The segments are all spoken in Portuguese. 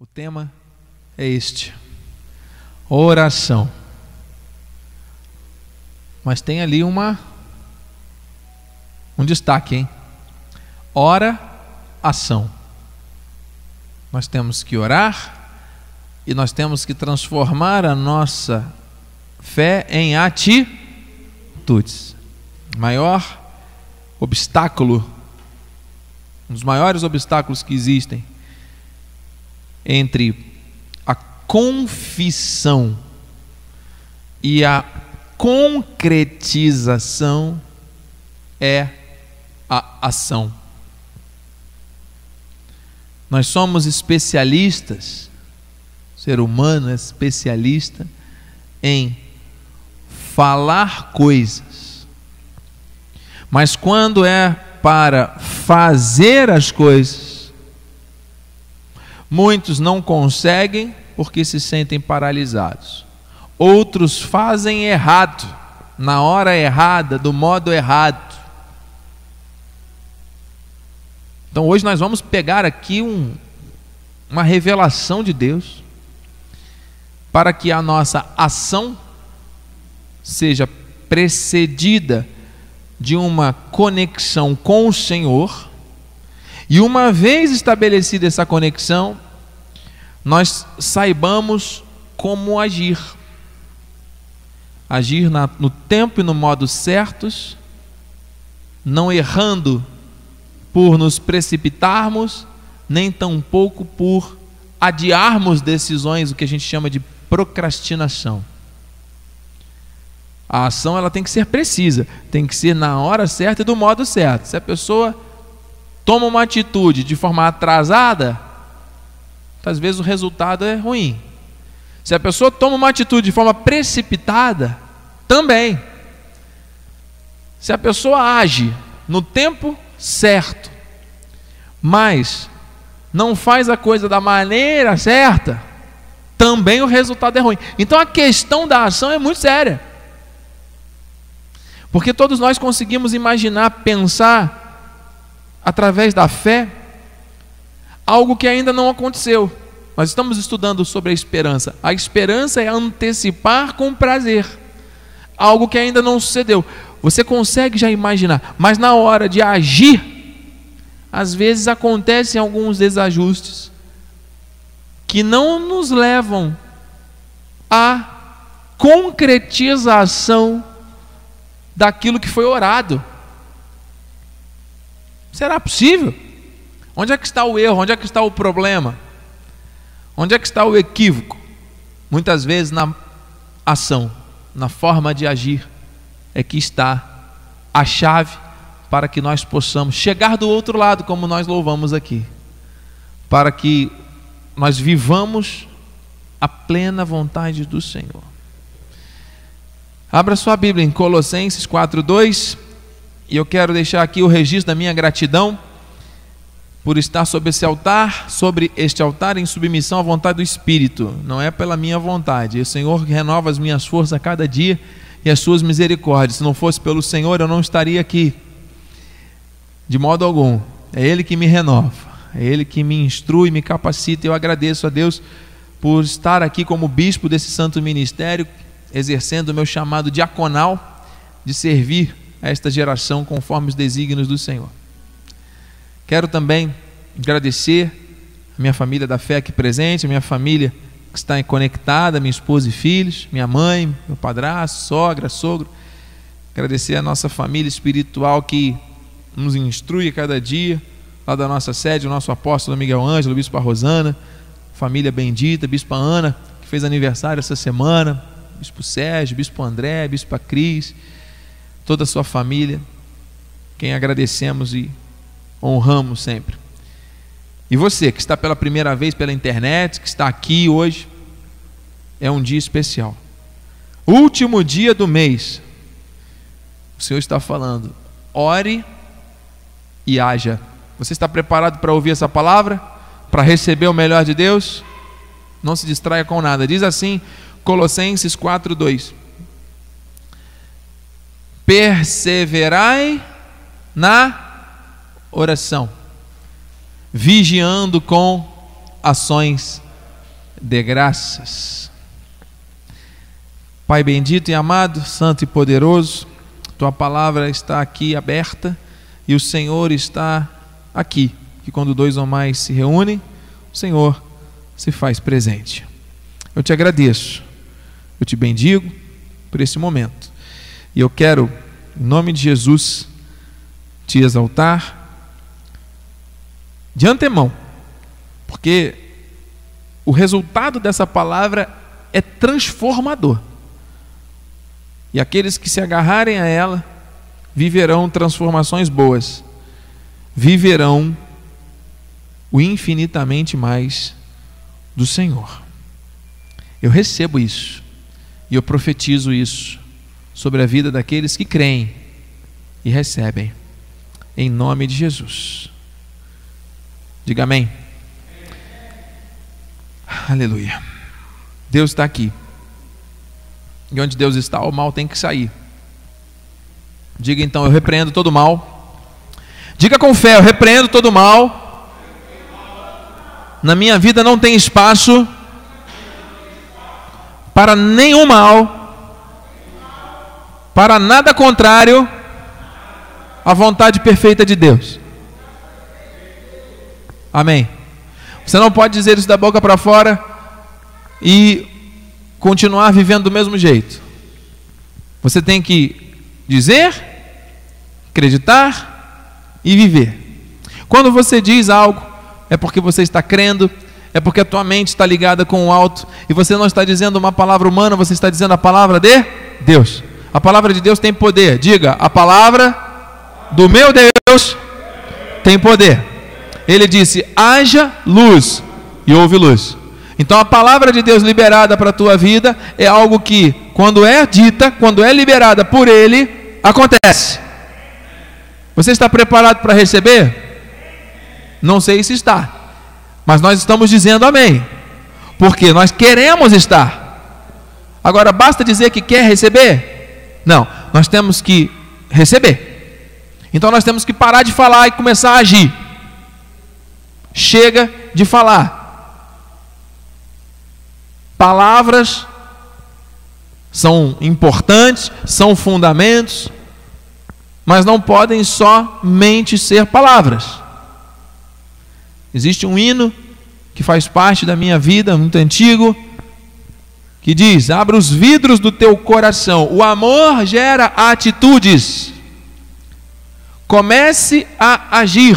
O tema é este: oração. Mas tem ali uma um destaque, hein? Ora, ação. Nós temos que orar e nós temos que transformar a nossa fé em atitudes. Maior obstáculo, um dos maiores obstáculos que existem entre a confissão e a concretização é a ação. Nós somos especialistas, o ser humano é especialista em falar coisas. Mas quando é para fazer as coisas, Muitos não conseguem porque se sentem paralisados. Outros fazem errado, na hora errada, do modo errado. Então hoje nós vamos pegar aqui um, uma revelação de Deus para que a nossa ação seja precedida de uma conexão com o Senhor e uma vez estabelecida essa conexão, nós saibamos como agir. Agir na, no tempo e no modo certos, não errando por nos precipitarmos, nem tampouco por adiarmos decisões, o que a gente chama de procrastinação. A ação ela tem que ser precisa, tem que ser na hora certa e do modo certo. Se a pessoa toma uma atitude de forma atrasada, às vezes o resultado é ruim. Se a pessoa toma uma atitude de forma precipitada, também. Se a pessoa age no tempo certo, mas não faz a coisa da maneira certa, também o resultado é ruim. Então a questão da ação é muito séria. Porque todos nós conseguimos imaginar, pensar através da fé, algo que ainda não aconteceu. Nós estamos estudando sobre a esperança. A esperança é antecipar com prazer algo que ainda não sucedeu. Você consegue já imaginar, mas na hora de agir, às vezes acontecem alguns desajustes que não nos levam à concretização daquilo que foi orado. Será possível? Onde é que está o erro? Onde é que está o problema? Onde é que está o equívoco? Muitas vezes na ação, na forma de agir, é que está a chave para que nós possamos chegar do outro lado, como nós louvamos aqui, para que nós vivamos a plena vontade do Senhor. Abra sua Bíblia em Colossenses 4:2. E eu quero deixar aqui o registro da minha gratidão por estar sobre esse altar, sobre este altar em submissão à vontade do Espírito. Não é pela minha vontade. O Senhor renova as minhas forças a cada dia e as suas misericórdias. Se não fosse pelo Senhor, eu não estaria aqui. De modo algum. É Ele que me renova. É Ele que me instrui, me capacita. Eu agradeço a Deus por estar aqui como bispo desse santo ministério, exercendo o meu chamado diaconal de servir a esta geração conforme os desígnios do Senhor. Quero também agradecer a minha família da fé aqui presente, a minha família que está conectada, minha esposa e filhos, minha mãe, meu padrasto, sogra, sogro. Agradecer a nossa família espiritual que nos instrui a cada dia, lá da nossa sede, o nosso apóstolo Miguel Ângelo, bispo Rosana, família bendita, bispa Ana, que fez aniversário essa semana, bispo Sérgio, bispo André, bispa Cris, toda a sua família, quem agradecemos e honramos sempre. E você que está pela primeira vez pela internet, que está aqui hoje, é um dia especial. Último dia do mês. O Senhor está falando: ore e haja. Você está preparado para ouvir essa palavra? Para receber o melhor de Deus? Não se distraia com nada. Diz assim, Colossenses 4, 2 perseverai na oração, vigiando com ações dê graças. Pai bendito e amado, santo e poderoso, tua palavra está aqui aberta e o Senhor está aqui, que quando dois ou mais se reúnem, o Senhor se faz presente. Eu te agradeço, eu te bendigo por esse momento e eu quero, em nome de Jesus, te exaltar de antemão, porque o resultado dessa palavra é transformador. E aqueles que se agarrarem a ela viverão transformações boas, viverão o infinitamente mais do Senhor. Eu recebo isso e eu profetizo isso sobre a vida daqueles que creem e recebem, em nome de Jesus. Diga amém. Aleluia. Deus está aqui. E onde Deus está, o mal tem que sair. Diga então, eu repreendo todo mal. Diga com fé, eu repreendo todo mal. Na minha vida não tem espaço para nenhum mal, para nada contrário à vontade perfeita de Deus. Amém. Você não pode dizer isso da boca para fora e continuar vivendo do mesmo jeito. Você tem que dizer, acreditar e viver. Quando você diz algo, é porque você está crendo, é porque a tua mente está ligada com o alto e você não está dizendo uma palavra humana, você está dizendo a palavra de Deus. A palavra de Deus tem poder. Diga, a palavra do meu Deus tem poder. Ele disse: haja luz, e houve luz. Então a palavra de Deus liberada para a tua vida é algo que, quando é dita, quando é liberada por Ele, acontece. Você está preparado para receber? Não sei se está, mas nós estamos dizendo amém, porque nós queremos estar. Agora, basta dizer que quer receber? Não, nós temos que receber. Então nós temos que parar de falar e começar a agir. Chega de falar. Palavras são importantes, são fundamentos, mas não podem somente ser palavras. Existe um hino que faz parte da minha vida, muito antigo, que diz: Abra os vidros do teu coração. O amor gera atitudes. Comece a agir.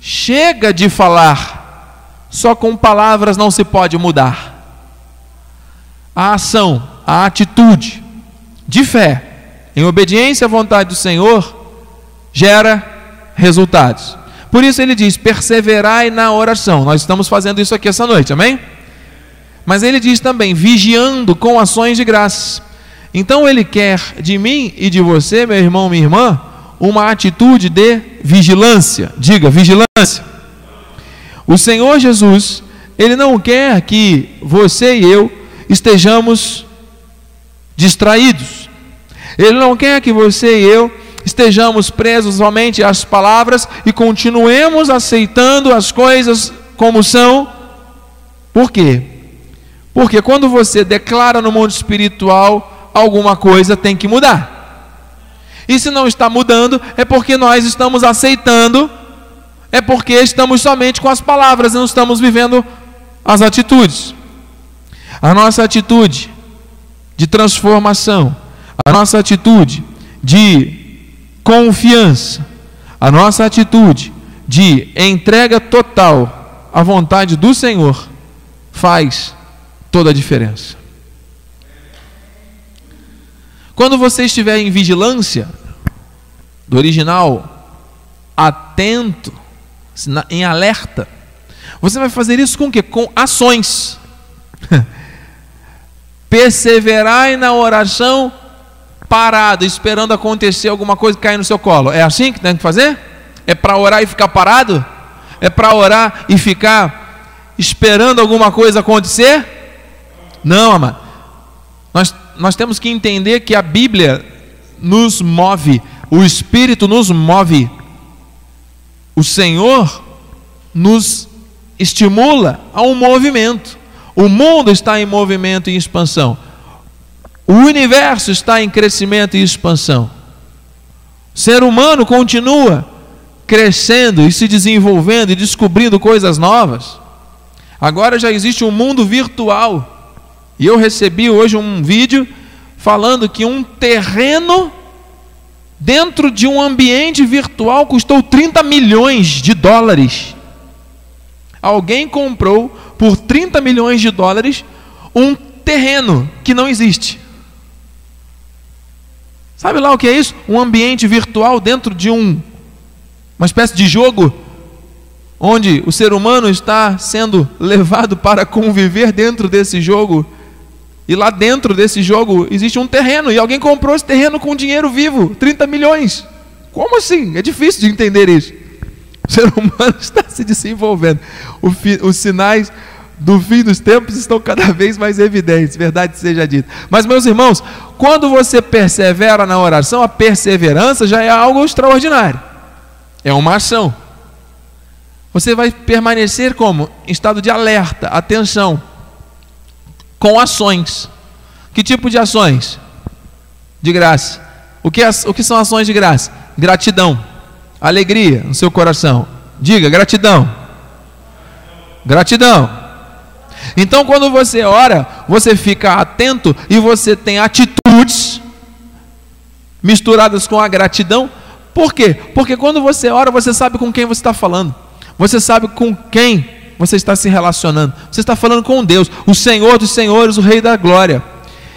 Chega de falar, só com palavras não se pode mudar. A ação, a atitude de fé, em obediência à vontade do Senhor, gera resultados. Por isso ele diz: perseverai na oração. Nós estamos fazendo isso aqui essa noite, amém? Mas ele diz também: vigiando com ações de graça. Então ele quer de mim e de você, meu irmão, minha irmã, uma atitude de vigilância. Diga, vigilância. O Senhor Jesus, Ele não quer que você e eu estejamos distraídos. Ele não quer que você e eu estejamos presos somente às palavras e continuemos aceitando as coisas como são. Por quê? Porque quando você declara no mundo espiritual alguma coisa tem que mudar. E se não está mudando, é porque nós estamos aceitando, é porque estamos somente com as palavras não estamos vivendo as atitudes. A nossa atitude de transformação, a nossa atitude de confiança, a nossa atitude de entrega total à vontade do Senhor faz toda a diferença. Quando você estiver em vigilância, do original, atento, em alerta, você vai fazer isso com o quê? Com ações. Perseverai na oração parado, esperando acontecer alguma coisa cair no seu colo. É assim que tem que fazer? É para orar e ficar parado? É para orar e ficar esperando alguma coisa acontecer? Não, amado. Nós nós temos que entender que a Bíblia nos move, o Espírito nos move, o Senhor nos estimula a um movimento. O mundo está em movimento e expansão. O universo está em crescimento e expansão. O ser humano continua crescendo e se desenvolvendo e descobrindo coisas novas. Agora já existe um mundo virtual. E eu recebi hoje um vídeo falando que um terreno dentro de um ambiente virtual custou 30 milhões de dólares. Alguém comprou por 30 milhões de dólares um terreno que não existe. Sabe lá o que é isso? Um ambiente virtual dentro de um uma espécie de jogo onde o ser humano está sendo levado para conviver dentro desse jogo. E lá dentro desse jogo existe um terreno e alguém comprou esse terreno com dinheiro vivo, 30 milhões. Como assim? É difícil de entender isso. O ser humano está se desenvolvendo. os sinais do fim dos tempos estão cada vez mais evidentes, verdade seja dita. Mas, meus irmãos, quando você persevera na oração, a perseverança já é algo extraordinário. É uma ação. Você vai permanecer como? Em estado de alerta, atenção, com ações. Que tipo de ações? De graça. O que, o que são ações de graça? Gratidão, alegria no seu coração. Diga, gratidão. Gratidão. Então, quando você ora, você fica atento e você tem atitudes misturadas com a gratidão. Por quê? Porque quando você ora, você sabe com quem você está falando. Você sabe com quem você está se relacionando. Você está falando com Deus, o Senhor dos Senhores, o Rei da Glória.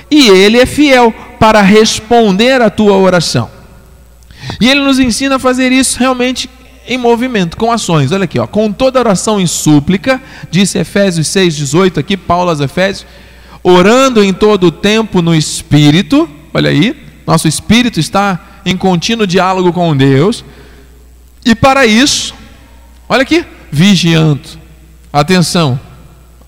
E Ele é fiel para responder a tua oração. E Ele nos ensina a fazer isso realmente em movimento, com ações. Olha aqui, ó, com toda oração e súplica, disse Efésios 6,18 aqui, Paulo aos Efésios, orando em todo o tempo no Espírito, olha aí, nosso espírito está em contínuo diálogo com Deus, e para isso, Olha aqui, vigiando. Atenção,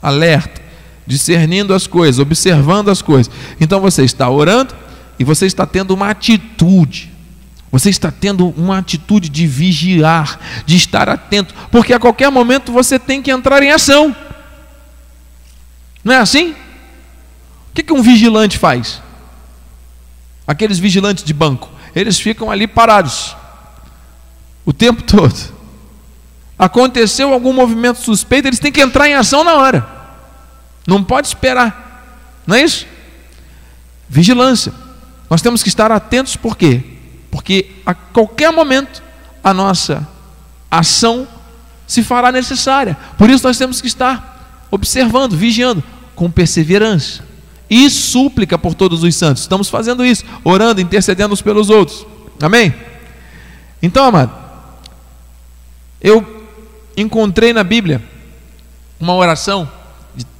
alerta, discernindo as coisas, observando as coisas. Então você está orando e você está tendo uma atitude. Você está tendo uma atitude de vigiar, de estar atento, porque a qualquer momento você tem que entrar em ação. Não é assim? O que, que um vigilante faz? Aqueles vigilantes de banco, eles ficam ali parados o tempo todo aconteceu algum movimento suspeito, eles têm que entrar em ação na hora. Não pode esperar. Não é isso? Vigilância. Nós temos que estar atentos por quê? Porque a qualquer momento a nossa ação se fará necessária. Por isso nós temos que estar observando, vigiando com perseverança e súplica por todos os santos. Estamos fazendo isso, orando, intercedendo uns pelos outros. Amém? Então, amado, eu encontrei na Bíblia uma oração,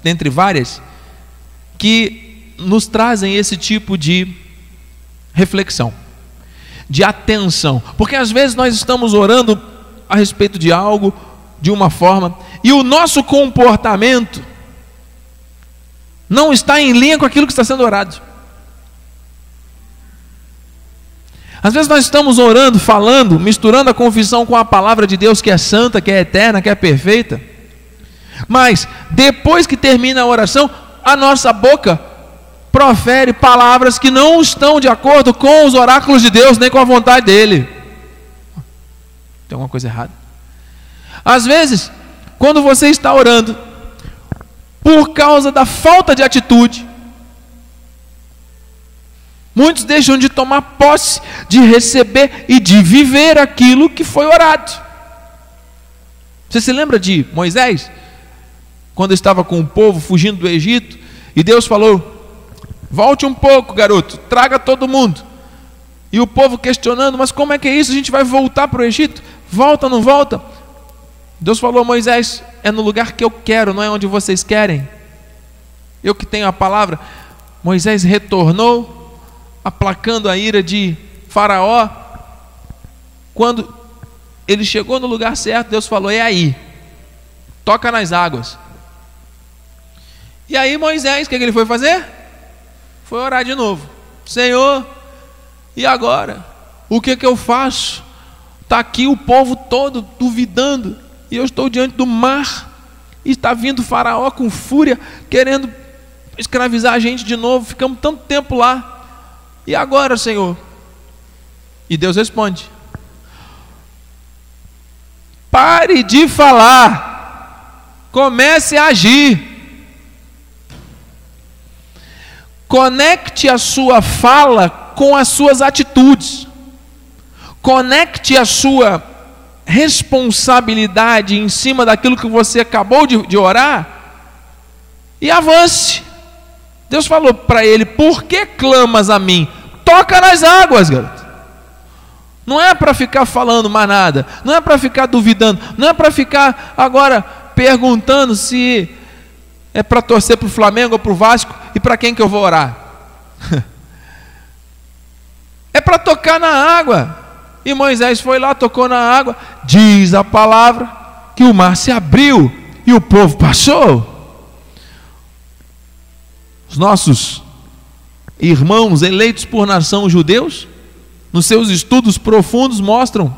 dentre várias, que nos trazem esse tipo de reflexão, de atenção, porque às vezes nós estamos orando a respeito de algo, de uma forma, e o nosso comportamento não está em linha com aquilo que está sendo orado. Às vezes nós estamos orando, falando, misturando a confissão com a palavra de Deus que é santa, que é eterna, que é perfeita. Mas depois que termina a oração, a nossa boca profere palavras que não estão de acordo com os oráculos de Deus, nem com a vontade dele. Tem alguma coisa errada? Às vezes, quando você está orando, por causa da falta de atitude, Muitos deixam de tomar posse, de receber e de viver aquilo que foi orado. Você se lembra de Moisés? Quando estava com o povo fugindo do Egito, e Deus falou: Volte um pouco, garoto, traga todo mundo. E o povo questionando: Mas como é que é isso? A gente vai voltar para o Egito? Volta, não volta? Deus falou: Moisés, é no lugar que eu quero, não é onde vocês querem. Eu que tenho a palavra. Moisés retornou, aplacando a ira de Faraó. Quando ele chegou no lugar certo, Deus falou: É aí, toca nas águas. E aí Moisés, o que, que ele foi fazer? Foi orar de novo: Senhor, e agora? O que, que eu faço? Está aqui o povo todo duvidando, e eu estou diante do mar. E está vindo Faraó com fúria, querendo escravizar a gente de novo. Ficamos tanto tempo lá. E agora, Senhor? E Deus responde: Pare de falar, comece a agir. Conecte a sua fala com as suas atitudes. Conecte a sua responsabilidade em cima daquilo que você acabou de, de orar e avance. Deus falou para ele: Por que clamas a mim? Toca nas águas, garoto. Não é para ficar falando mais nada, não é para ficar duvidando, não é para ficar agora perguntando se é para torcer para o Flamengo ou para o Vasco e para quem que eu vou orar. é para tocar na água. E Moisés foi lá, tocou na água, diz a palavra que o mar se abriu e o povo passou. Os nossos irmãos eleitos por nação judeus, nos seus estudos profundos, mostram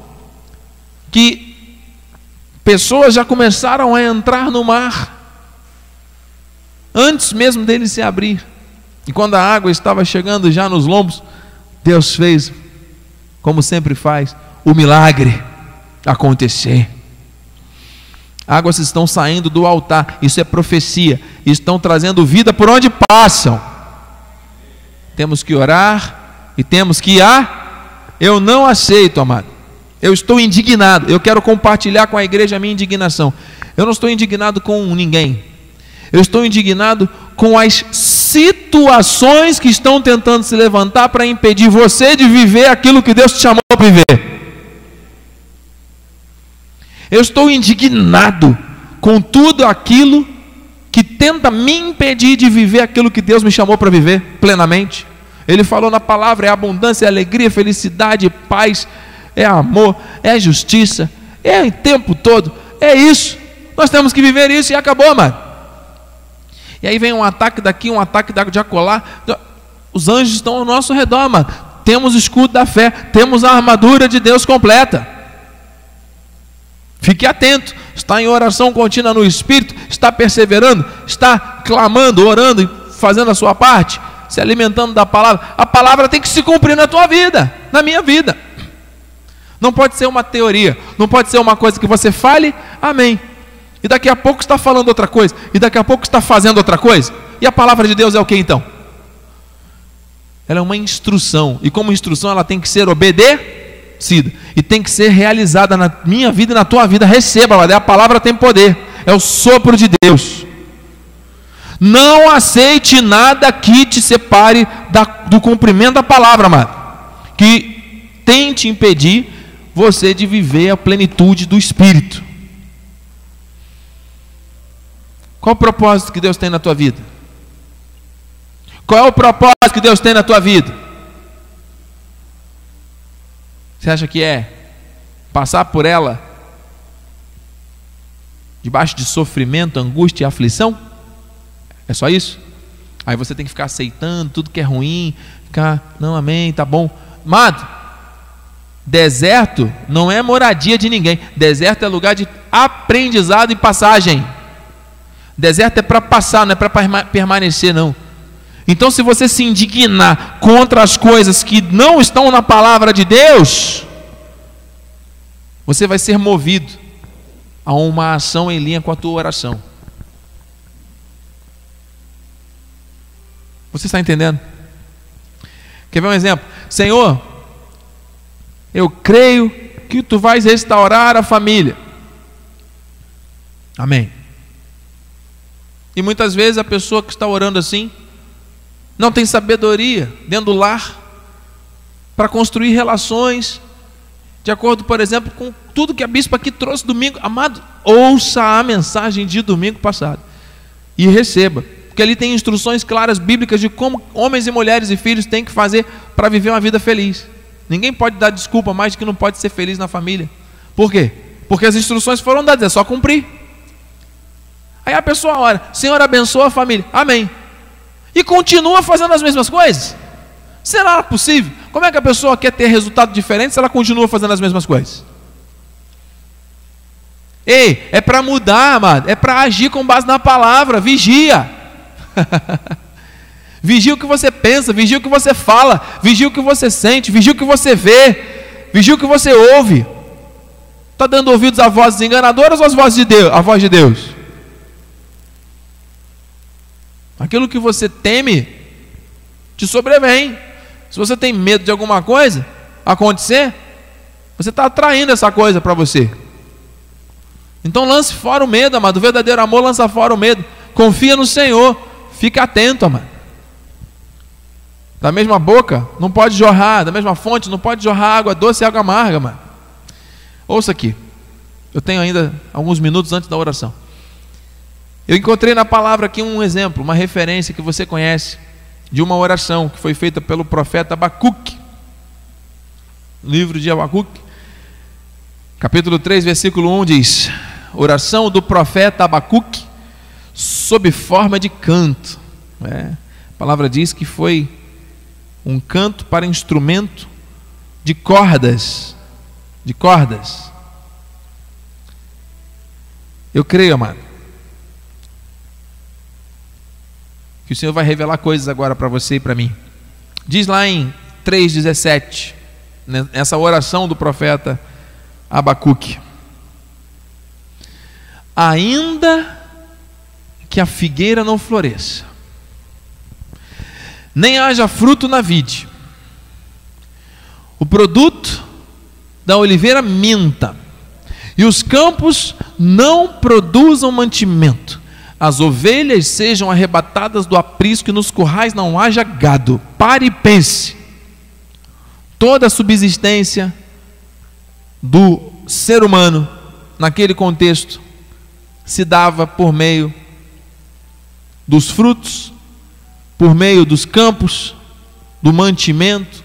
que pessoas já começaram a entrar no mar antes mesmo dele se abrir. E quando a água estava chegando já nos lombos, Deus fez como sempre faz, o milagre acontecer. Águas estão saindo do altar, isso é profecia, estão trazendo vida por onde passam. Temos que orar e temos que ir. Eu não aceito, amado. Eu estou indignado. Eu quero compartilhar com a igreja a minha indignação. Eu não estou indignado com ninguém. Eu estou indignado com as situações que estão tentando se levantar para impedir você de viver aquilo que Deus te chamou para viver. Eu estou indignado com tudo aquilo que tenta me impedir de viver aquilo que Deus me chamou para viver plenamente. Ele falou na palavra: é abundância, é alegria, felicidade, paz, é amor, é justiça, é o tempo todo, é isso. Nós temos que viver isso e acabou, mano. E aí vem um ataque daqui, um ataque de acolá. Os anjos estão ao nosso redor, mano. Temos o escudo da fé, temos a armadura de Deus completa. Fique atento. Está em oração contínua no Espírito, está perseverando, está clamando, orando fazendo a sua parte, se alimentando da palavra. A palavra tem que se cumprir na tua vida, na minha vida. Não pode ser uma teoria, não pode ser uma coisa que você fale, amém e daqui a pouco está falando outra coisa, e daqui a pouco está fazendo outra coisa. E a palavra de Deus é o que então? Ela é uma instrução, e como instrução ela tem que ser e tem que ser realizada na minha vida e na tua vida. Receba, a palavra tem poder, é o sopro de Deus. Não aceite nada que te separe da, do cumprimento da palavra, amado, que tente impedir você de viver a plenitude do Espírito. Qual o propósito que Deus tem na tua vida? Qual é o propósito que Deus tem na tua vida? Você acha que é passar por ela debaixo de sofrimento, angústia e aflição? É só isso? Aí você tem que ficar aceitando tudo que é ruim, ficar, não, amém, tá bom. Amado, deserto não é moradia de ninguém, deserto é lugar de aprendizado e passagem. Deserto é para passar, não é para permanecer, não. Então, se você se indignar contra as coisas que não estão na palavra de Deus, você vai ser movido a uma ação em linha com a tua oração. Você está entendendo? Quer ver um exemplo? Senhor, eu creio que tu vais restaurar a família. Amém. E muitas vezes a pessoa que está orando assim não tem sabedoria dentro do lar para construir relações de acordo, por exemplo, com tudo que a bispa aqui trouxe domingo. Amado, ouça a mensagem de domingo passado e receba, porque ali tem instruções claras bíblicas de como homens e mulheres e filhos têm que fazer para viver uma vida feliz. Ninguém pode dar desculpa mais de que não pode ser feliz na família. Por quê? Porque as instruções foram dadas, é só cumprir. Aí a pessoa ora, Senhor abençoa a família, amém. E continua fazendo as mesmas coisas? Será possível? Como é que a pessoa quer ter resultado diferente se ela continua fazendo as mesmas coisas? Ei, é para mudar, amado, é para agir com base na palavra, vigia. vigia o que você pensa, vigia o que você fala, vigia o que você sente, vigia o que você vê, vigia o que você ouve. Está dando ouvidos a vozes enganadoras ou às vozes de Deus, a voz de Deus? Aquilo que você teme te sobrevém. Se você tem medo de alguma coisa acontecer, você está atraindo essa coisa para você. Então lance fora o medo, amado. O verdadeiro amor lança fora o medo. Confia no Senhor. Fica atento, amado. Da mesma boca não pode jorrar, da mesma fonte não pode jorrar água doce e água amarga, mano. Ouça aqui. Eu tenho ainda alguns minutos antes da oração. Eu encontrei na palavra aqui um exemplo, uma referência que você conhece de uma oração que foi feita pelo profeta Abacuque. Livro de Abacuque, capítulo 3, versículo 1 diz: Oração do profeta Abacuque sob forma de canto. É, a palavra diz que foi um canto para instrumento de cordas, de cordas. Eu creio, amado, que o Senhor vai revelar coisas agora para você e para mim. Diz lá em 3,17, nessa oração do profeta Abacuque: Ainda que a figueira não floresça, nem haja fruto na vide, o produto da oliveira minta, e os campos não produzam mantimento, as ovelhas sejam arrebatadas do aprisco e nos currais não haja gado. Pare e pense. Toda a subsistência do ser humano naquele contexto se dava por meio dos frutos, por meio dos campos, do mantimento,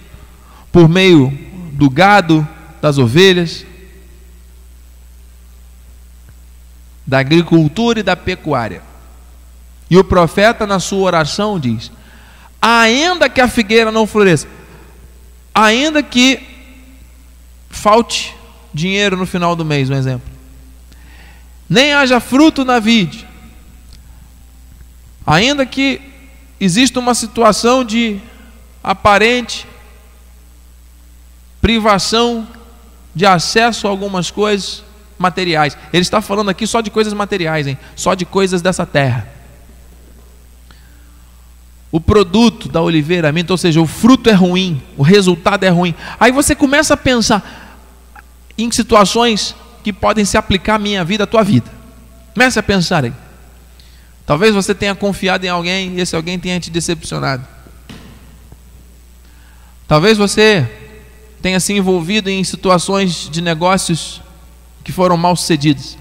por meio do gado, das ovelhas. da agricultura e da pecuária. E o profeta, na sua oração, diz: ainda que a figueira não floresça, ainda que falte dinheiro no final do mês, um exemplo, nem haja fruto na vide, ainda que exista uma situação de aparente privação de acesso a algumas coisas, materiais. Ele está falando aqui só de coisas materiais, hein? Só de coisas dessa terra. O produto da oliveira minta, ou seja, o fruto é ruim, o resultado é ruim. Aí você começa a pensar em situações que podem se aplicar à minha vida, à tua vida. Comece a pensar aí. Talvez você tenha confiado em alguém e esse alguém tenha te decepcionado. Talvez você tenha se envolvido em situações de negócios que foram mal sucedidos.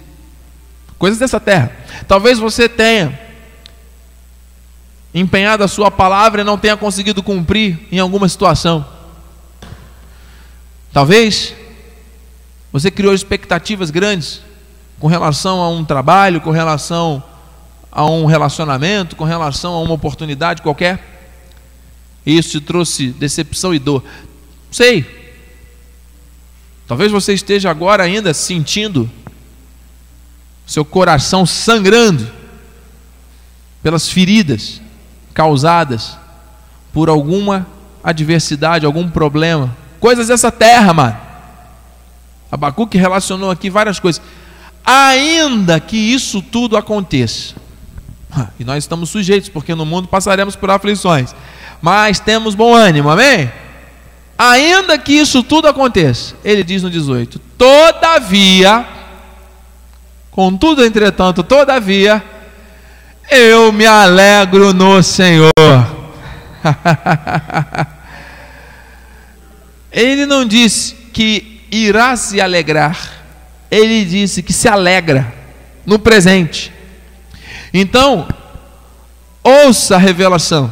Coisas dessa terra. Talvez você tenha empenhado a sua palavra e não tenha conseguido cumprir em alguma situação. Talvez você criou expectativas grandes com relação a um trabalho, com relação a um relacionamento, com relação a uma oportunidade qualquer. E isso te trouxe decepção e dor. Sei, Talvez você esteja agora ainda sentindo seu coração sangrando pelas feridas causadas por alguma adversidade, algum problema, coisas dessa terra, mano. Abacuque relacionou aqui várias coisas. Ainda que isso tudo aconteça, e nós estamos sujeitos, porque no mundo passaremos por aflições, mas temos bom ânimo, amém? Ainda que isso tudo aconteça, ele diz no 18: Todavia, contudo, entretanto, todavia, eu me alegro no Senhor. ele não disse que irá se alegrar, ele disse que se alegra no presente. Então, ouça a revelação.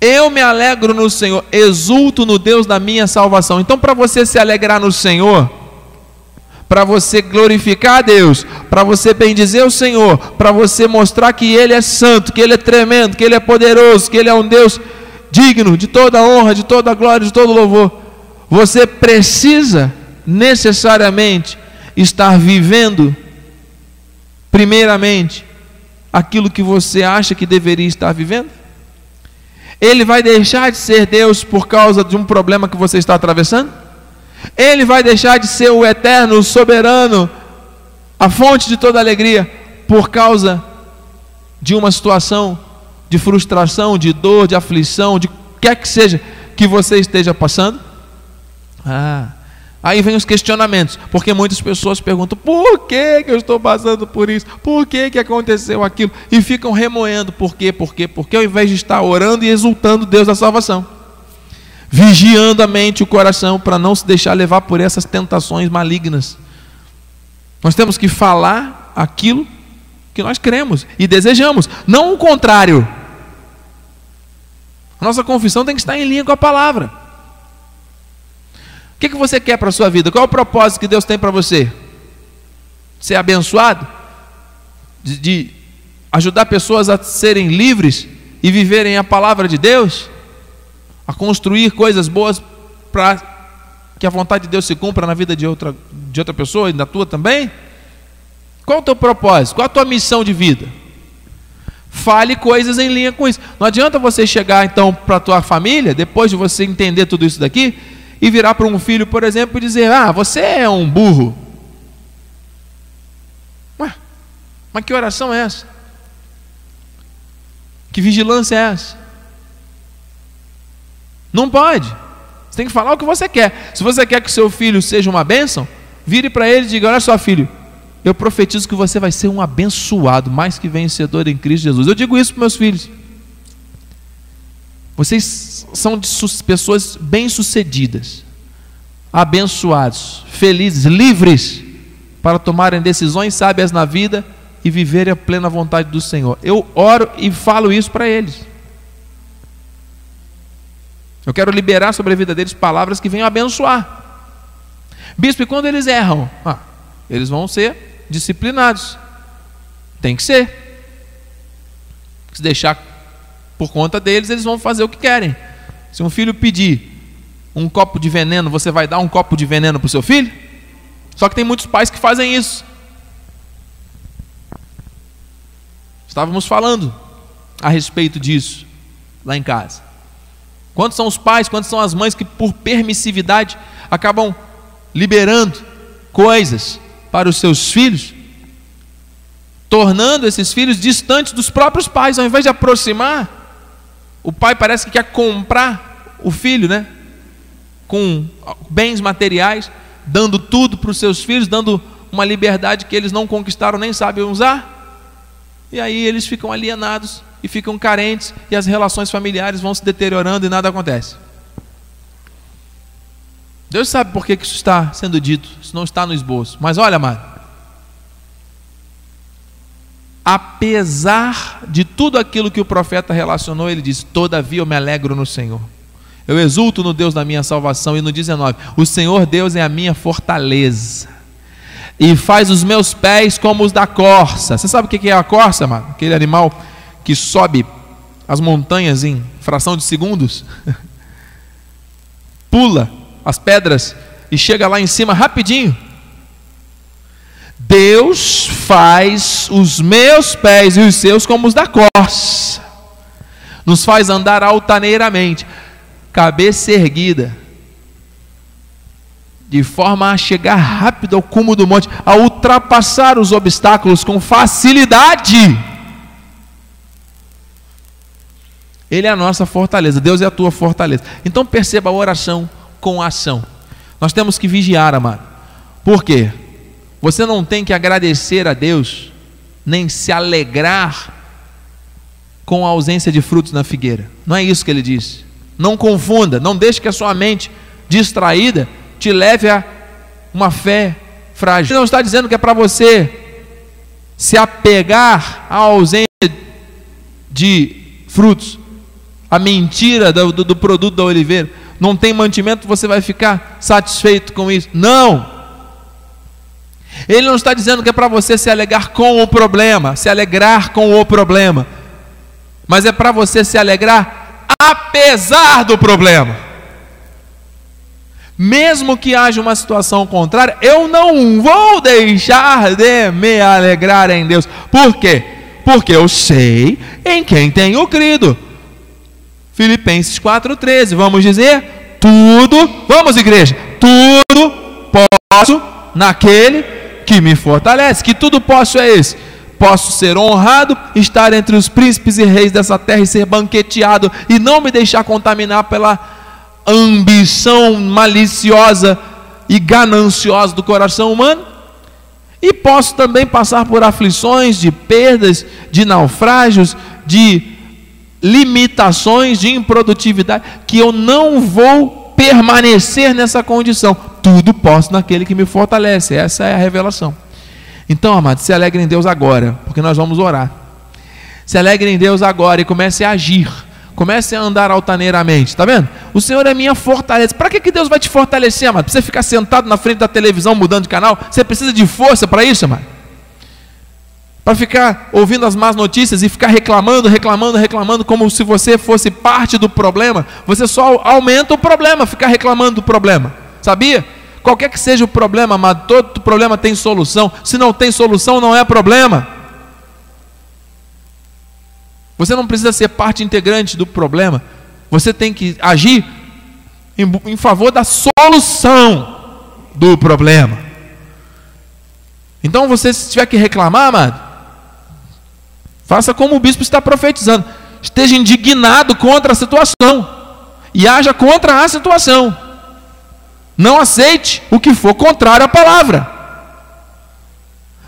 Eu me alegro no Senhor, exulto no Deus da minha salvação. Então, para você se alegrar no Senhor, para você glorificar a Deus, para você bendizer o Senhor, para você mostrar que Ele é santo, que Ele é tremendo, que Ele é poderoso, que Ele é um Deus digno de toda honra, de toda glória, de todo louvor, você precisa necessariamente estar vivendo, primeiramente, aquilo que você acha que deveria estar vivendo? Ele vai deixar de ser Deus por causa de um problema que você está atravessando? Ele vai deixar de ser o eterno, o soberano, a fonte de toda alegria, por causa de uma situação de frustração, de dor, de aflição, de quer que seja que você esteja passando? Ah, Aí vem os questionamentos, porque muitas pessoas perguntam: por que, que eu estou passando por isso? Por que, que aconteceu aquilo? E ficam remoendo: por quê, por quê, por quê, ao invés de estar orando e exultando Deus da salvação, vigiando a mente e o coração para não se deixar levar por essas tentações malignas. Nós temos que falar aquilo que nós cremos e desejamos, não o contrário. A nossa confissão tem que estar em linha com a palavra que, que você quer para a sua vida? Qual é o propósito que Deus tem para você? Ser abençoado? De, de ajudar pessoas a serem livres e viverem a palavra de Deus? A construir coisas boas para que a vontade de Deus se cumpra na vida de outra, de outra pessoa e na tua também? Qual o teu propósito? Qual a tua missão de vida? Fale coisas em linha com isso. Não adianta você chegar então para a tua família, depois de você entender tudo isso daqui, e virar para um filho, por exemplo, e dizer: Ah, você é um burro. Ué, mas que oração é essa? Que vigilância é essa? Não pode. Você tem que falar o que você quer. Se você quer que seu filho seja uma bênção, vire para ele e diga: Olha só, filho, eu profetizo que você vai ser um abençoado, mais que vencedor em Cristo Jesus. Eu digo isso para meus filhos. Vocês são pessoas bem-sucedidas, abençoados, felizes, livres para tomarem decisões sábias na vida e viverem a plena vontade do Senhor. Eu oro e falo isso para eles. Eu quero liberar sobre a vida deles palavras que venham abençoar. Bispo, e quando eles erram? Ah, eles vão ser disciplinados. Tem que ser. Se deixar por conta deles, eles vão fazer o que querem. Se um filho pedir um copo de veneno, você vai dar um copo de veneno para o seu filho? Só que tem muitos pais que fazem isso. Estávamos falando a respeito disso lá em casa. Quantos são os pais, quantos são as mães que, por permissividade, acabam liberando coisas para os seus filhos, tornando esses filhos distantes dos próprios pais, ao invés de aproximar, o pai parece que quer comprar o filho, né? Com bens materiais, dando tudo para os seus filhos, dando uma liberdade que eles não conquistaram nem sabem usar. E aí eles ficam alienados e ficam carentes e as relações familiares vão se deteriorando e nada acontece. Deus sabe por que isso está sendo dito, isso não está no esboço. Mas olha, amado, apesar de tudo aquilo que o profeta relacionou, ele diz: Todavia eu me alegro no Senhor. Eu exulto no Deus da minha salvação. E no 19: O Senhor Deus é a minha fortaleza. E faz os meus pés como os da corça. Você sabe o que é a corça, mano? Aquele animal que sobe as montanhas em fração de segundos, pula as pedras e chega lá em cima rapidinho. Deus faz os meus pés e os seus como os da corça, nos faz andar altaneiramente, cabeça erguida, de forma a chegar rápido ao cume do monte, a ultrapassar os obstáculos com facilidade. Ele é a nossa fortaleza, Deus é a tua fortaleza. Então perceba a oração com a ação. Nós temos que vigiar, amado. Por quê? Você não tem que agradecer a Deus, nem se alegrar com a ausência de frutos na figueira. Não é isso que ele diz. Não confunda, não deixe que a sua mente distraída te leve a uma fé frágil. Ele não está dizendo que é para você se apegar à ausência de frutos, a mentira do, do, do produto da oliveira. Não tem mantimento, você vai ficar satisfeito com isso. Não! Ele não está dizendo que é para você se alegrar com o problema, se alegrar com o problema, mas é para você se alegrar apesar do problema. Mesmo que haja uma situação contrária, eu não vou deixar de me alegrar em Deus. Por quê? Porque eu sei em quem tenho crido. Filipenses 4,13, vamos dizer, tudo, vamos igreja, tudo posso naquele que me fortalece. Que tudo posso é esse? Posso ser honrado, estar entre os príncipes e reis dessa terra e ser banqueteado e não me deixar contaminar pela ambição maliciosa e gananciosa do coração humano. E posso também passar por aflições, de perdas, de naufrágios, de limitações, de improdutividade, que eu não vou permanecer nessa condição. Tudo posso naquele que me fortalece. Essa é a revelação. Então, amados, se alegre em Deus agora, porque nós vamos orar. Se alegre em Deus agora e comece a agir. Comece a andar altaneiramente, está vendo? O Senhor é minha fortaleza. Para que, que Deus vai te fortalecer, amado? Para você ficar sentado na frente da televisão mudando de canal? Você precisa de força para isso, amado? Para ficar ouvindo as más notícias e ficar reclamando, reclamando, reclamando, como se você fosse parte do problema, você só aumenta o problema, ficar reclamando do problema. Sabia? Qualquer que seja o problema, amado, todo problema tem solução. Se não tem solução, não é problema. Você não precisa ser parte integrante do problema. Você tem que agir em, em favor da solução do problema. Então, você, se tiver que reclamar, amado, faça como o bispo está profetizando. Esteja indignado contra a situação e haja contra a situação. Não aceite o que for contrário à palavra.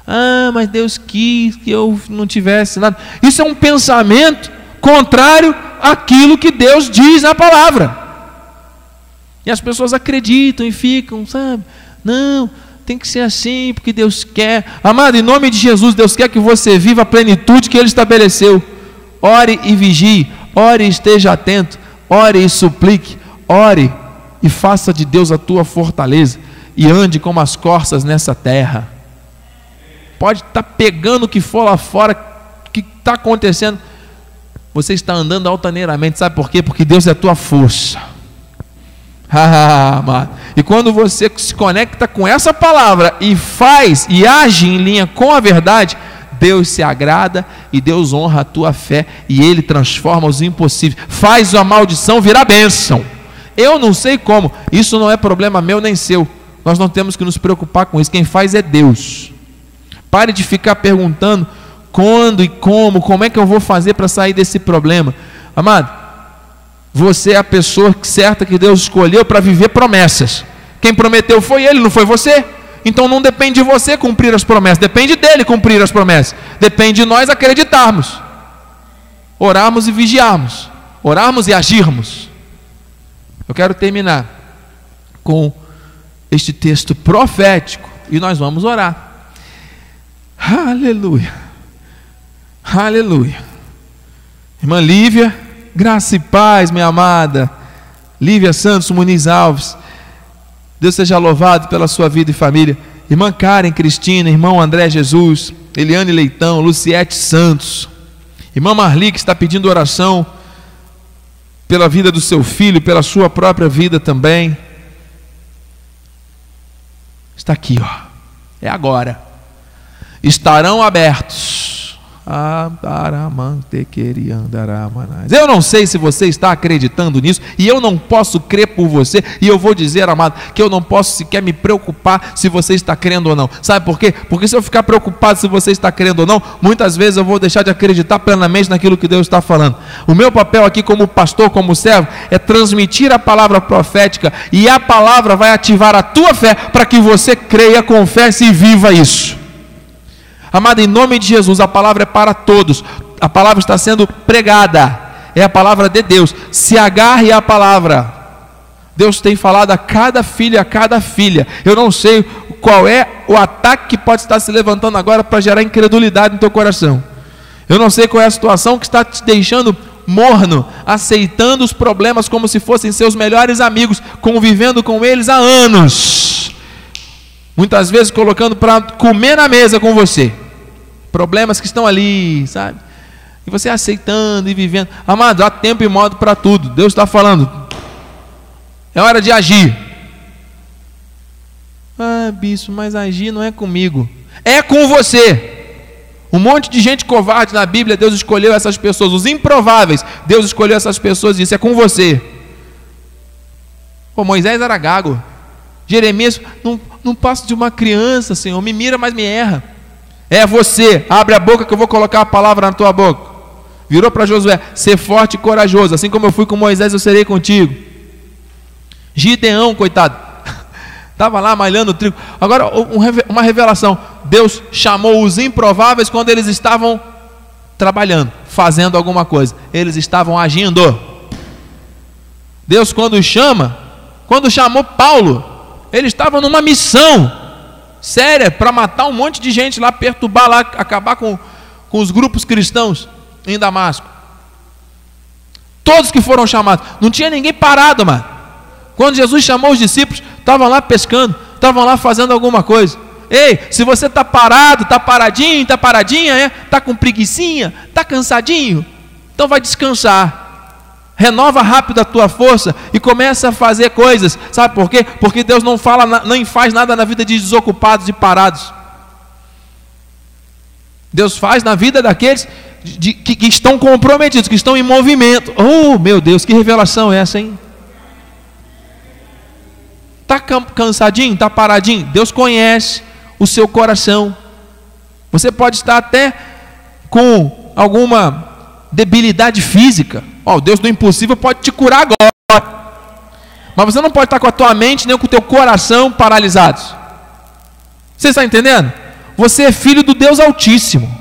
Ah, mas Deus quis que eu não tivesse nada. Isso é um pensamento contrário àquilo que Deus diz na palavra. E as pessoas acreditam e ficam, sabe? Não, tem que ser assim, porque Deus quer. Amado, em nome de Jesus, Deus quer que você viva a plenitude que Ele estabeleceu. Ore e vigie, ore e esteja atento, ore e suplique, ore e faça de Deus a tua fortaleza e ande como as corças nessa terra. Pode estar tá pegando o que for lá fora, o que está acontecendo. Você está andando altaneiramente, sabe por quê? Porque Deus é a tua força. e quando você se conecta com essa palavra e faz e age em linha com a verdade, Deus se agrada e Deus honra a tua fé e Ele transforma os impossíveis, faz a maldição virar bênção. Eu não sei como, isso não é problema meu nem seu. Nós não temos que nos preocupar com isso. Quem faz é Deus. Pare de ficar perguntando quando e como, como é que eu vou fazer para sair desse problema. Amado, você é a pessoa certa que Deus escolheu para viver promessas. Quem prometeu foi Ele, não foi você. Então não depende de você cumprir as promessas, depende dele cumprir as promessas. Depende de nós acreditarmos, orarmos e vigiarmos, orarmos e agirmos. Eu quero terminar com este texto profético e nós vamos orar. Aleluia. Aleluia. Irmã Lívia, graça e paz, minha amada. Lívia Santos Muniz Alves. Deus seja louvado pela sua vida e família. Irmã Karen Cristina, irmão André Jesus, Eliane Leitão, Luciete Santos. Irmã Marli, que está pedindo oração pela vida do seu filho, pela sua própria vida também. Está aqui, ó. É agora. Estarão abertos eu não sei se você está acreditando nisso, e eu não posso crer por você, e eu vou dizer, amado, que eu não posso sequer me preocupar se você está crendo ou não. Sabe por quê? Porque se eu ficar preocupado se você está crendo ou não, muitas vezes eu vou deixar de acreditar plenamente naquilo que Deus está falando. O meu papel aqui, como pastor, como servo, é transmitir a palavra profética, e a palavra vai ativar a tua fé para que você creia, confesse e viva isso. Amado, em nome de Jesus, a palavra é para todos. A palavra está sendo pregada. É a palavra de Deus. Se agarre à palavra. Deus tem falado a cada filho, a cada filha. Eu não sei qual é o ataque que pode estar se levantando agora para gerar incredulidade no teu coração. Eu não sei qual é a situação que está te deixando morno, aceitando os problemas como se fossem seus melhores amigos, convivendo com eles há anos. Muitas vezes colocando para comer na mesa com você problemas que estão ali, sabe? E você aceitando e vivendo. Amado, há tempo e modo para tudo. Deus está falando. É hora de agir. Ah, bispo, mas agir não é comigo. É com você. Um monte de gente covarde na Bíblia, Deus escolheu essas pessoas. Os improváveis, Deus escolheu essas pessoas e disse: é com você. Pô, Moisés era gago. Jeremias, não, não passo de uma criança, Senhor. Me mira, mas me erra. É você. Abre a boca que eu vou colocar a palavra na tua boca. Virou para Josué: ser forte e corajoso. Assim como eu fui com Moisés, eu serei contigo. Gideão, coitado. Estava lá malhando trigo. Agora, uma revelação: Deus chamou os improváveis quando eles estavam trabalhando, fazendo alguma coisa. Eles estavam agindo. Deus, quando chama, quando chamou Paulo, ele estava numa missão séria para matar um monte de gente lá, perturbar lá, acabar com, com os grupos cristãos em Damasco. Todos que foram chamados, não tinha ninguém parado, mano. Quando Jesus chamou os discípulos, estavam lá pescando, estavam lá fazendo alguma coisa. Ei, se você está parado, está paradinho, está paradinha, é? Está com preguiçinha, está cansadinho, então vai descansar. Renova rápido a tua força e começa a fazer coisas. Sabe por quê? Porque Deus não fala, nem faz nada na vida de desocupados e parados. Deus faz na vida daqueles de, que, que estão comprometidos, que estão em movimento. Oh, meu Deus, que revelação é essa, hein? Está cansadinho? Está paradinho? Deus conhece o seu coração. Você pode estar até com alguma debilidade física. Ó, oh, o Deus do impossível pode te curar agora. Mas você não pode estar com a tua mente nem com o teu coração paralisados. Você está entendendo? Você é filho do Deus Altíssimo.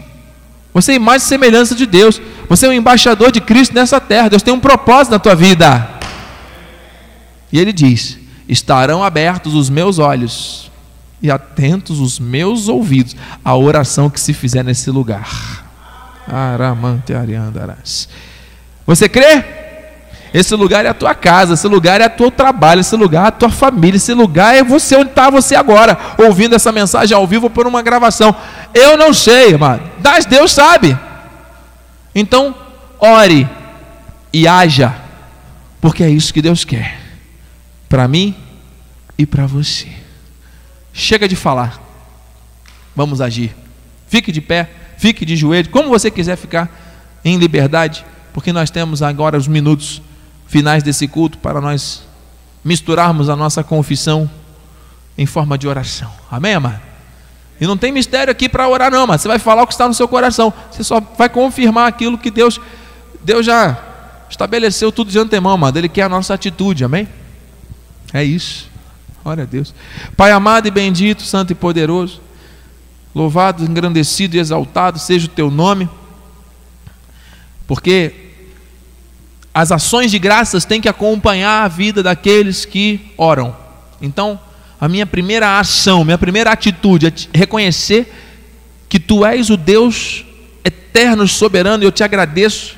Você é imagem e semelhança de Deus. Você é um embaixador de Cristo nessa terra. Deus tem um propósito na tua vida. E ele diz: estarão abertos os meus olhos e atentos os meus ouvidos à oração que se fizer nesse lugar. Aramante ariandarás. Você crê? Esse lugar é a tua casa, esse lugar é o teu trabalho, esse lugar é a tua família, esse lugar é você onde está você agora, ouvindo essa mensagem ao vivo por uma gravação. Eu não sei, amado, mas Deus sabe. Então, ore e haja, porque é isso que Deus quer para mim e para você. Chega de falar, vamos agir. Fique de pé, fique de joelho, como você quiser ficar em liberdade, porque nós temos agora os minutos finais desse culto para nós misturarmos a nossa confissão em forma de oração. Amém, amado? E não tem mistério aqui para orar, não, mas você vai falar o que está no seu coração. Você só vai confirmar aquilo que Deus, Deus já estabeleceu tudo de antemão, amado. Ele quer a nossa atitude, amém? É isso. Glória a Deus. Pai amado e bendito, santo e poderoso, louvado, engrandecido e exaltado seja o teu nome, porque as ações de graças têm que acompanhar a vida daqueles que oram. Então, a minha primeira ação, minha primeira atitude é reconhecer que tu és o Deus eterno, soberano, e eu te agradeço,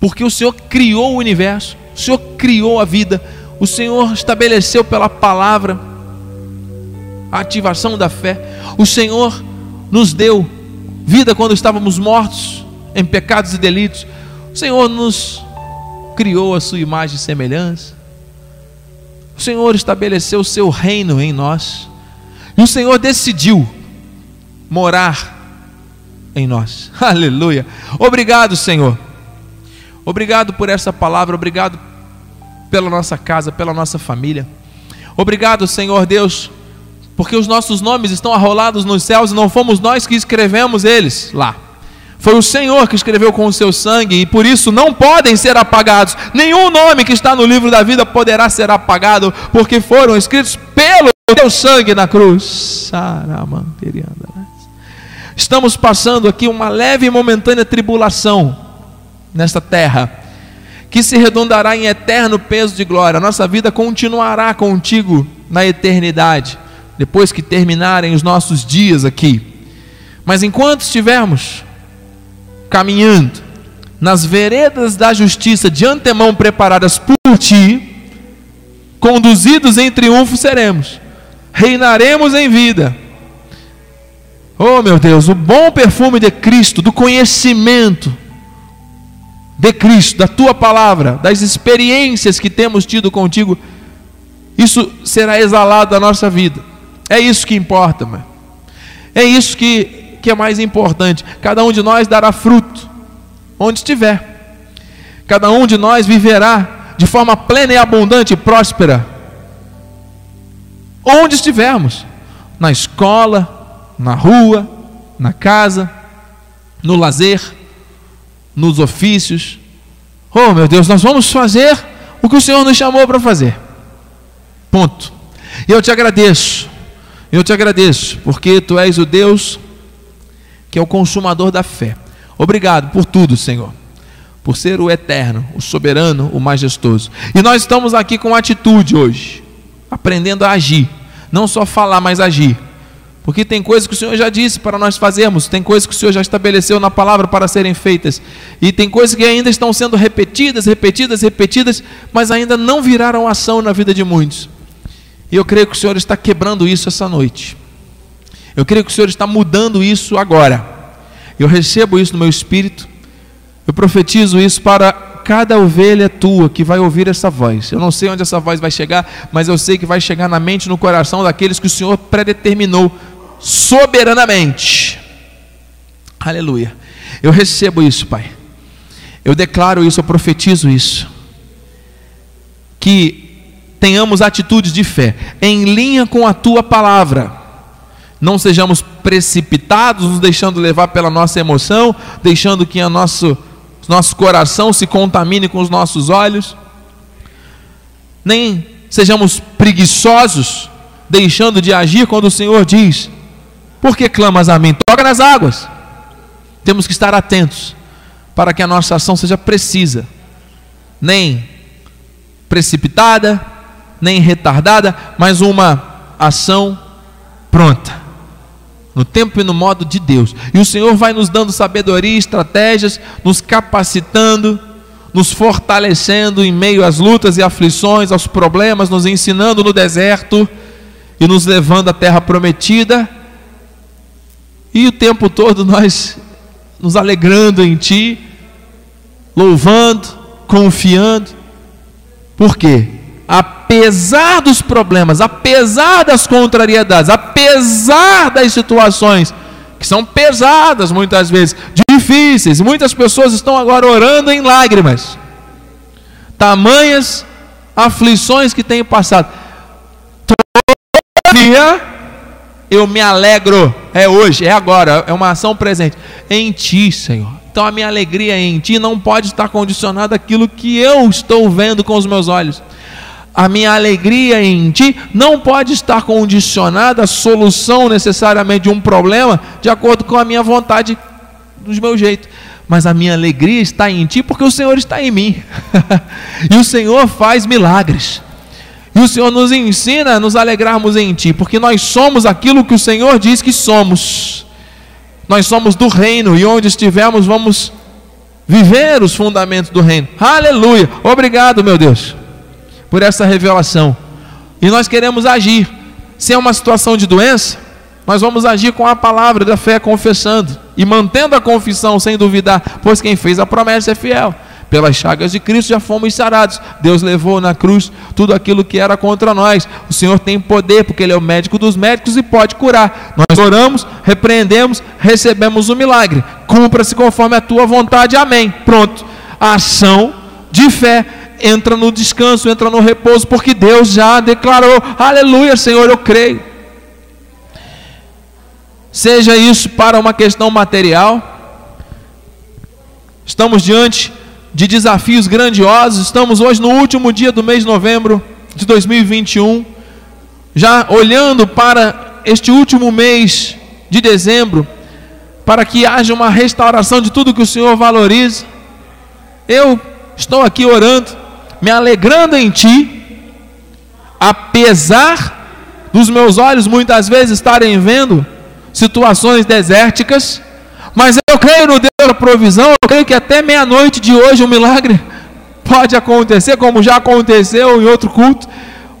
porque o Senhor criou o universo, o Senhor criou a vida, o Senhor estabeleceu pela palavra a ativação da fé. O Senhor nos deu vida quando estávamos mortos em pecados e delitos. O Senhor nos criou a sua imagem e semelhança. O Senhor estabeleceu o seu reino em nós. E o Senhor decidiu morar em nós. Aleluia. Obrigado, Senhor. Obrigado por essa palavra, obrigado pela nossa casa, pela nossa família. Obrigado, Senhor Deus, porque os nossos nomes estão arrolados nos céus e não fomos nós que escrevemos eles lá. Foi o Senhor que escreveu com o seu sangue e por isso não podem ser apagados. Nenhum nome que está no livro da vida poderá ser apagado, porque foram escritos pelo teu sangue na cruz. Estamos passando aqui uma leve e momentânea tribulação nesta terra que se redundará em eterno peso de glória. Nossa vida continuará contigo na eternidade, depois que terminarem os nossos dias aqui. Mas enquanto estivermos caminhando nas veredas da justiça de antemão preparadas por ti, conduzidos em triunfo seremos, reinaremos em vida. Oh meu Deus, o bom perfume de Cristo, do conhecimento, de Cristo, da tua palavra, das experiências que temos tido contigo, isso será exalado da nossa vida. É isso que importa, mano. É isso que, que é mais importante. Cada um de nós dará fruto onde estiver. Cada um de nós viverá de forma plena e abundante e próspera onde estivermos na escola, na rua, na casa, no lazer, nos ofícios. Oh, meu Deus, nós vamos fazer o que o Senhor nos chamou para fazer. Ponto. E eu te agradeço. Eu te agradeço, porque tu és o Deus que é o consumador da fé. Obrigado por tudo, Senhor. Por ser o eterno, o soberano, o majestoso. E nós estamos aqui com atitude hoje, aprendendo a agir, não só falar, mas agir. Porque tem coisas que o Senhor já disse para nós fazermos, tem coisas que o Senhor já estabeleceu na palavra para serem feitas, e tem coisas que ainda estão sendo repetidas, repetidas, repetidas, mas ainda não viraram ação na vida de muitos. E eu creio que o Senhor está quebrando isso essa noite. Eu creio que o Senhor está mudando isso agora. Eu recebo isso no meu espírito. Eu profetizo isso para cada ovelha tua que vai ouvir essa voz. Eu não sei onde essa voz vai chegar, mas eu sei que vai chegar na mente e no coração daqueles que o Senhor predeterminou soberanamente. Aleluia. Eu recebo isso, Pai. Eu declaro isso, eu profetizo isso. Que tenhamos atitudes de fé em linha com a tua palavra. Não sejamos precipitados, nos deixando levar pela nossa emoção, deixando que o nosso, nosso coração se contamine com os nossos olhos. Nem sejamos preguiçosos, deixando de agir quando o Senhor diz: por que clamas a mim? Toca nas águas. Temos que estar atentos para que a nossa ação seja precisa, nem precipitada, nem retardada, mas uma ação pronta. No tempo e no modo de Deus. E o Senhor vai nos dando sabedoria, estratégias, nos capacitando, nos fortalecendo em meio às lutas e aflições, aos problemas, nos ensinando no deserto e nos levando à terra prometida e o tempo todo nós nos alegrando em Ti, louvando, confiando. Por quê? Apesar dos problemas, apesar das contrariedades, apesar das situações que são pesadas muitas vezes, difíceis, muitas pessoas estão agora orando em lágrimas. Tamanhas aflições que têm passado. Todavia, eu me alegro, é hoje, é agora, é uma ação presente, em Ti, Senhor. Então a minha alegria em Ti não pode estar condicionada àquilo que eu estou vendo com os meus olhos. A minha alegria em Ti não pode estar condicionada à solução necessariamente de um problema de acordo com a minha vontade, do meu jeito. Mas a minha alegria está em Ti porque o Senhor está em mim. e o Senhor faz milagres. E o Senhor nos ensina a nos alegrarmos em Ti, porque nós somos aquilo que o Senhor diz que somos. Nós somos do reino e onde estivermos vamos viver os fundamentos do reino. Aleluia! Obrigado, meu Deus, por essa revelação. E nós queremos agir. Se é uma situação de doença, nós vamos agir com a palavra da fé, confessando e mantendo a confissão sem duvidar, pois quem fez a promessa é fiel. Pelas chagas de Cristo já fomos sarados. Deus levou na cruz tudo aquilo que era contra nós. O Senhor tem poder, porque Ele é o médico dos médicos e pode curar. Nós oramos, repreendemos, recebemos o milagre. Cumpra-se conforme a tua vontade. Amém. Pronto. A ação de fé entra no descanso, entra no repouso, porque Deus já declarou: Aleluia, Senhor, eu creio. Seja isso para uma questão material, estamos diante de desafios grandiosos. Estamos hoje no último dia do mês de novembro de 2021, já olhando para este último mês de dezembro, para que haja uma restauração de tudo que o Senhor valoriza. Eu estou aqui orando, me alegrando em Ti, apesar dos meus olhos muitas vezes estarem vendo situações desérticas, mas eu creio no Deus da provisão, eu creio que até meia-noite de hoje um milagre pode acontecer, como já aconteceu em outro culto.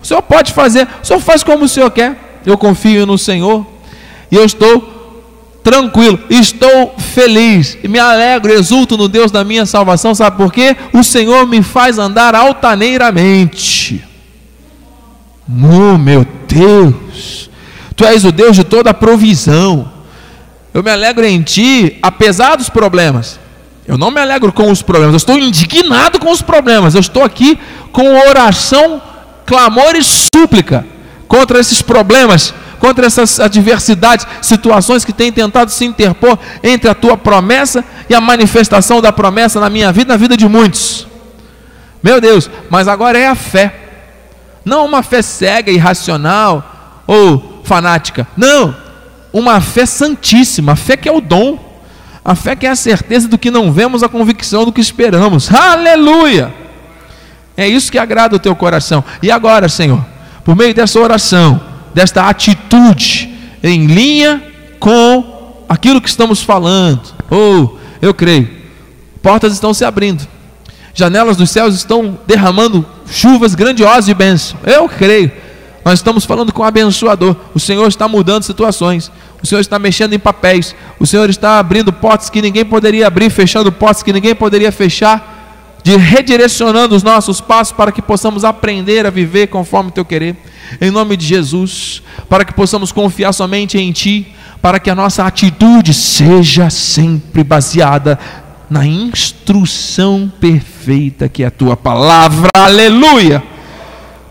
O Senhor pode fazer, o Senhor faz como o Senhor quer. Eu confio no Senhor e eu estou tranquilo, estou feliz, me alegro, exulto no Deus da minha salvação, sabe por quê? O Senhor me faz andar altaneiramente. Oh, meu Deus, tu és o Deus de toda a provisão. Eu me alegro em ti, apesar dos problemas. Eu não me alegro com os problemas, eu estou indignado com os problemas. Eu estou aqui com oração, clamor e súplica contra esses problemas, contra essas adversidades, situações que têm tentado se interpor entre a tua promessa e a manifestação da promessa na minha vida, na vida de muitos. Meu Deus, mas agora é a fé, não uma fé cega, irracional ou fanática, não, uma fé santíssima, a fé que é o dom a fé que é a certeza do que não vemos, a convicção do que esperamos. Aleluia! É isso que agrada o teu coração. E agora, Senhor, por meio dessa oração, desta atitude em linha com aquilo que estamos falando. Oh, eu creio. Portas estão se abrindo. Janelas dos céus estão derramando chuvas grandiosas de bênção. Eu creio. Nós estamos falando com o abençoador. O Senhor está mudando situações. O Senhor está mexendo em papéis. O Senhor está abrindo portas que ninguém poderia abrir, fechando portas que ninguém poderia fechar, de redirecionando os nossos passos para que possamos aprender a viver conforme o teu querer. Em nome de Jesus, para que possamos confiar somente em ti, para que a nossa atitude seja sempre baseada na instrução perfeita que é a tua palavra. Aleluia!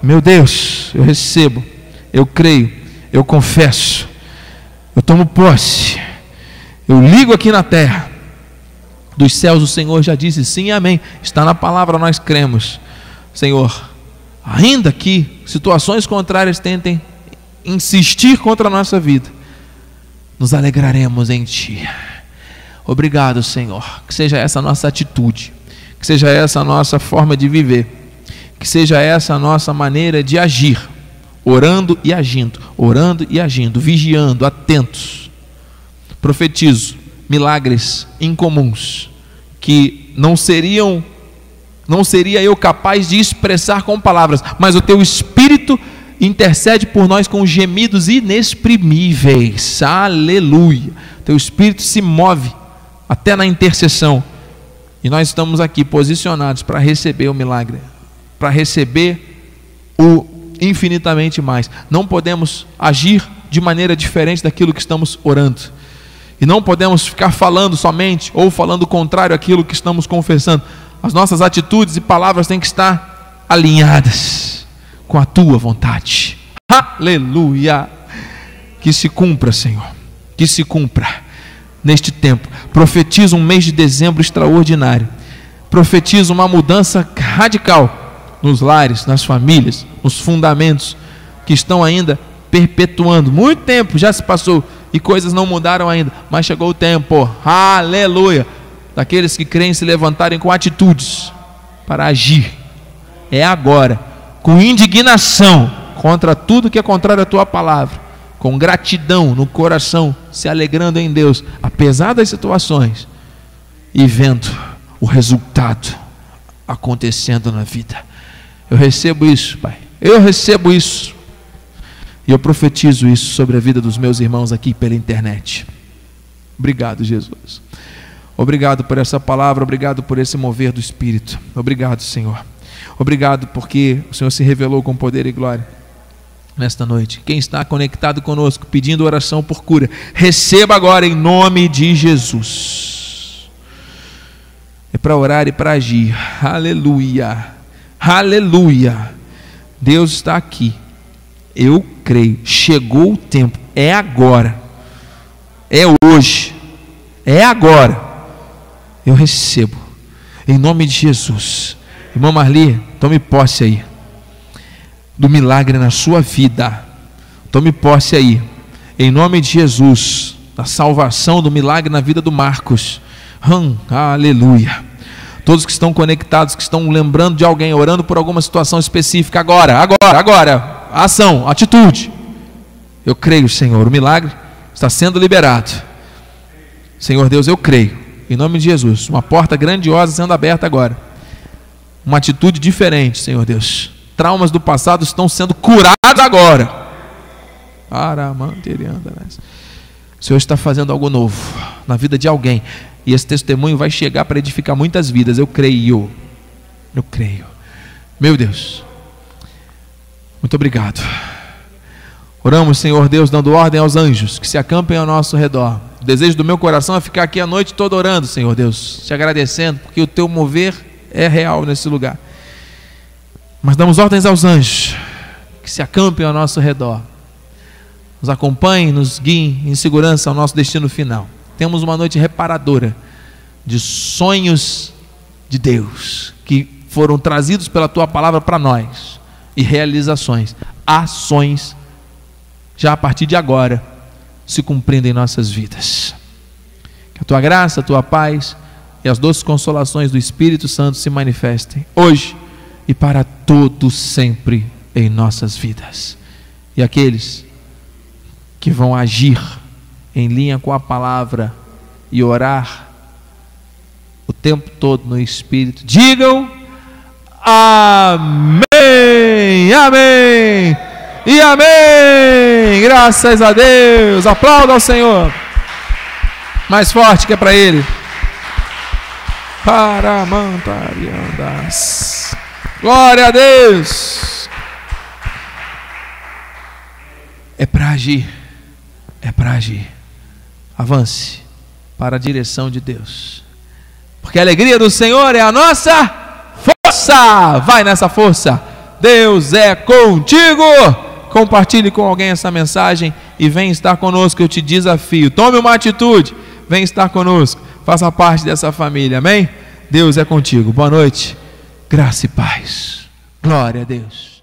Meu Deus, eu recebo, eu creio, eu confesso, eu tomo posse, eu ligo aqui na terra. Dos céus o Senhor já disse sim amém. Está na palavra, nós cremos. Senhor, ainda que situações contrárias tentem insistir contra a nossa vida, nos alegraremos em Ti. Obrigado, Senhor. Que seja essa a nossa atitude, que seja essa a nossa forma de viver que seja essa a nossa maneira de agir, orando e agindo, orando e agindo, vigiando, atentos. Profetizo milagres incomuns que não seriam não seria eu capaz de expressar com palavras, mas o teu espírito intercede por nós com gemidos inexprimíveis. Aleluia. Teu espírito se move até na intercessão. E nós estamos aqui posicionados para receber o milagre para receber o infinitamente mais. Não podemos agir de maneira diferente daquilo que estamos orando. E não podemos ficar falando somente ou falando contrário àquilo que estamos confessando. As nossas atitudes e palavras têm que estar alinhadas com a tua vontade. Aleluia! Que se cumpra, Senhor. Que se cumpra neste tempo. Profetiza um mês de dezembro extraordinário. Profetiza uma mudança radical nos lares, nas famílias, nos fundamentos que estão ainda perpetuando. Muito tempo já se passou e coisas não mudaram ainda, mas chegou o tempo, aleluia, daqueles que creem se levantarem com atitudes para agir. É agora, com indignação contra tudo que é contrário à tua palavra, com gratidão no coração, se alegrando em Deus, apesar das situações, e vendo o resultado acontecendo na vida. Eu recebo isso, Pai. Eu recebo isso. E eu profetizo isso sobre a vida dos meus irmãos aqui pela internet. Obrigado, Jesus. Obrigado por essa palavra, obrigado por esse mover do Espírito. Obrigado, Senhor. Obrigado porque o Senhor se revelou com poder e glória nesta noite. Quem está conectado conosco, pedindo oração por cura, receba agora em nome de Jesus. É para orar e para agir. Aleluia. Aleluia. Deus está aqui. Eu creio. Chegou o tempo. É agora. É hoje. É agora. Eu recebo. Em nome de Jesus. Irmã Marli, tome posse aí. Do milagre na sua vida. Tome posse aí. Em nome de Jesus. Da salvação, do milagre na vida do Marcos. Hum, aleluia. Todos que estão conectados, que estão lembrando de alguém, orando por alguma situação específica, agora, agora, agora, ação, atitude. Eu creio, Senhor, o milagre está sendo liberado. Senhor Deus, eu creio, em nome de Jesus, uma porta grandiosa sendo aberta agora. Uma atitude diferente, Senhor Deus. Traumas do passado estão sendo curados agora. O Senhor está fazendo algo novo na vida de alguém. E esse testemunho vai chegar para edificar muitas vidas. Eu creio. Eu creio. Meu Deus. Muito obrigado. Oramos, Senhor Deus, dando ordem aos anjos que se acampem ao nosso redor. O desejo do meu coração é ficar aqui a noite toda orando, Senhor Deus, te agradecendo, porque o teu mover é real nesse lugar. Mas damos ordens aos anjos que se acampem ao nosso redor, nos acompanhem, nos guiem em segurança ao nosso destino final. Temos uma noite reparadora de sonhos de Deus que foram trazidos pela tua palavra para nós e realizações, ações já a partir de agora se cumprindo em nossas vidas. Que a tua graça, a tua paz e as doces consolações do Espírito Santo se manifestem hoje e para todo sempre em nossas vidas. E aqueles que vão agir em linha com a palavra e orar o tempo todo no Espírito, digam Amém, Amém e Amém. Graças a Deus. Aplauda ao Senhor. Mais forte que é para Ele. Paramantariandas. Glória a Deus. É para agir. É para agir. Avance para a direção de Deus. Porque a alegria do Senhor é a nossa força. Vai nessa força. Deus é contigo. Compartilhe com alguém essa mensagem e vem estar conosco. Eu te desafio. Tome uma atitude. Vem estar conosco. Faça parte dessa família. Amém? Deus é contigo. Boa noite. Graça e paz. Glória a Deus.